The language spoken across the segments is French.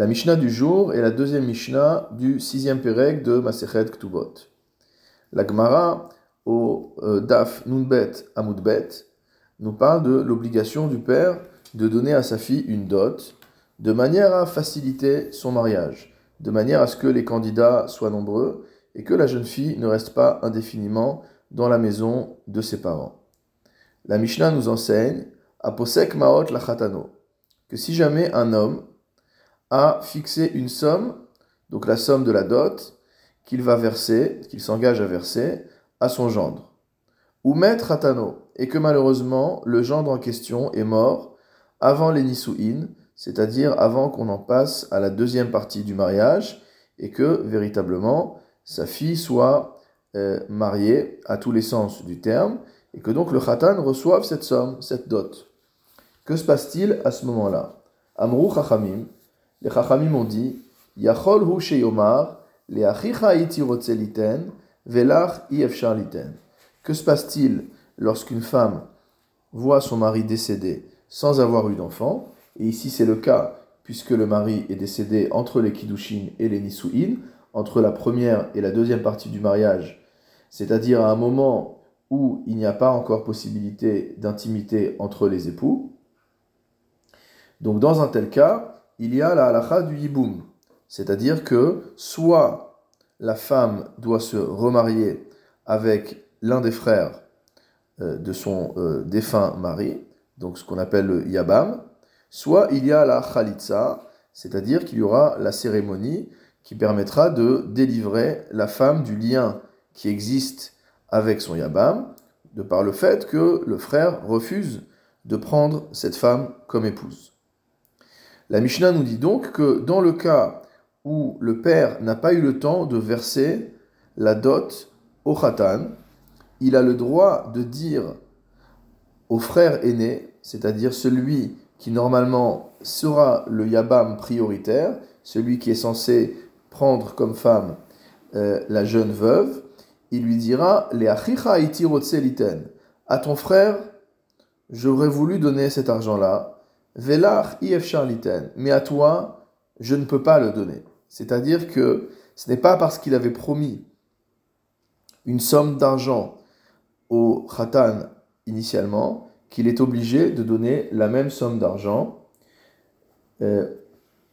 La Mishnah du jour est la deuxième Mishnah du sixième Pérec de Masechet Ktubot. La Gemara au euh, Daf Nunbet Amudbet nous parle de l'obligation du père de donner à sa fille une dot de manière à faciliter son mariage, de manière à ce que les candidats soient nombreux et que la jeune fille ne reste pas indéfiniment dans la maison de ses parents. La Mishnah nous enseigne à Posek Maot Lachatano que si jamais un homme a fixé une somme, donc la somme de la dot, qu'il va verser, qu'il s'engage à verser à son gendre, ou maître Atano, et que malheureusement le gendre en question est mort avant les Nisouin, c'est-à-dire avant qu'on en passe à la deuxième partie du mariage, et que véritablement sa fille soit euh, mariée à tous les sens du terme, et que donc le Khatan reçoive cette somme, cette dot. Que se passe-t-il à ce moment-là? Amrou Chachamim, les Chachamim ont dit Yachol sheyomar, le achicha velach. Que se passe-t-il lorsqu'une femme voit son mari décédé sans avoir eu d'enfant? Et ici c'est le cas, puisque le mari est décédé entre les Kiddushin et les Nisuin, entre la première et la deuxième partie du mariage, c'est-à-dire à un moment où il n'y a pas encore possibilité d'intimité entre les époux. Donc dans un tel cas, il y a la halakha du yiboum, c'est-à-dire que soit la femme doit se remarier avec l'un des frères euh, de son euh, défunt mari, donc ce qu'on appelle le yabam, soit il y a la khalitsa, c'est-à-dire qu'il y aura la cérémonie qui permettra de délivrer la femme du lien qui existe avec son yabam, de par le fait que le frère refuse de prendre cette femme comme épouse. La Mishnah nous dit donc que dans le cas où le père n'a pas eu le temps de verser la dot au khatan, il a le droit de dire au frère aîné, c'est-à-dire celui qui normalement sera le yabam prioritaire, celui qui est censé prendre comme femme euh, la jeune veuve, il lui dira Les À ton frère, j'aurais voulu donner cet argent-là, Velach if charliten. Mais à toi, je ne peux pas le donner. C'est-à-dire que ce n'est pas parce qu'il avait promis une somme d'argent au khatan initialement qu'il est obligé de donner la même somme d'argent euh,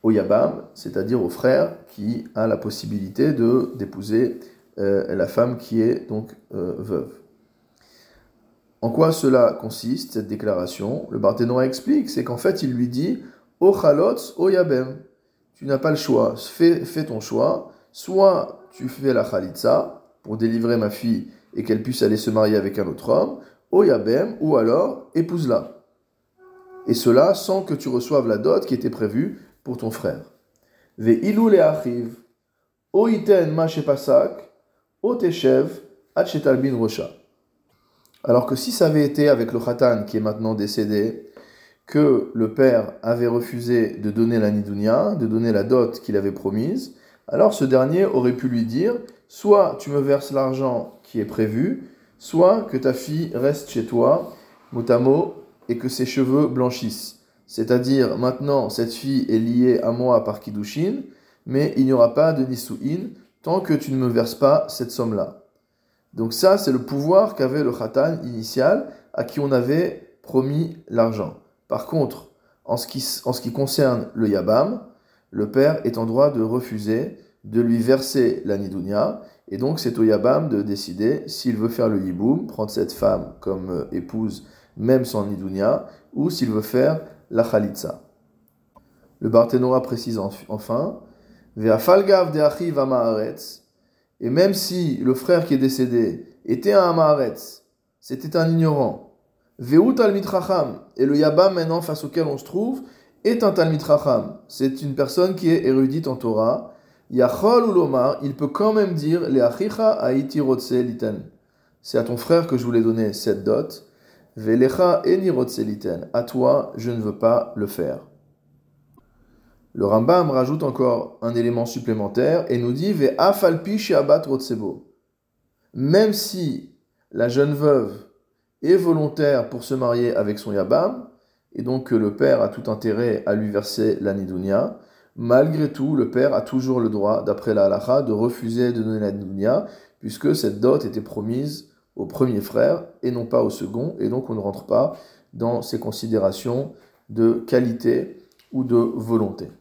au yabam, c'est-à-dire au frère qui a la possibilité d'épouser euh, la femme qui est donc euh, veuve. En quoi cela consiste, cette déclaration? Le Barthénois explique, c'est qu'en fait, il lui dit O chalotz, o yabem. Tu n'as pas le choix, fais, fais, ton choix. Soit tu fais la chalitza pour délivrer ma fille et qu'elle puisse aller se marier avec un autre homme, o yabem, ou alors épouse-la. Et cela sans que tu reçoives la dot qui était prévue pour ton frère. Ve ilou le achiv, o iten ma pasak, o teshev, rocha. Alors que si ça avait été avec le Khatan qui est maintenant décédé, que le père avait refusé de donner la Nidounia, de donner la dot qu'il avait promise, alors ce dernier aurait pu lui dire soit tu me verses l'argent qui est prévu, soit que ta fille reste chez toi, motamo, et que ses cheveux blanchissent. C'est-à-dire, maintenant, cette fille est liée à moi par Kiddushin, mais il n'y aura pas de Nisuin tant que tu ne me verses pas cette somme-là. Donc ça, c'est le pouvoir qu'avait le khatan initial à qui on avait promis l'argent. Par contre, en ce, qui, en ce qui concerne le yabam, le père est en droit de refuser de lui verser la et donc c'est au yabam de décider s'il veut faire le yiboum, prendre cette femme comme euh, épouse, même sans nidounia, ou s'il veut faire la khalitza. Le Barthénora précise enfin, Ve'afalgav de et même si le frère qui est décédé était un Amaharetz, c'était un ignorant, Veut Talmid et le Yabam maintenant face auquel on se trouve, est un Talmid C'est une personne qui est érudite en Torah. Yachol ou il peut quand même dire Le Achicha Liten. C'est à ton frère que je voulais donner cette dot. Velecha Eni Liten. À toi, je ne veux pas le faire. Le Rambam rajoute encore un élément supplémentaire et nous dit Ve afalpi abat rotsebo. Même si la jeune veuve est volontaire pour se marier avec son yabam, et donc que le père a tout intérêt à lui verser la nidounia, malgré tout, le père a toujours le droit, d'après la halacha, de refuser de donner la dunya, puisque cette dot était promise au premier frère et non pas au second, et donc on ne rentre pas dans ces considérations de qualité ou de volonté.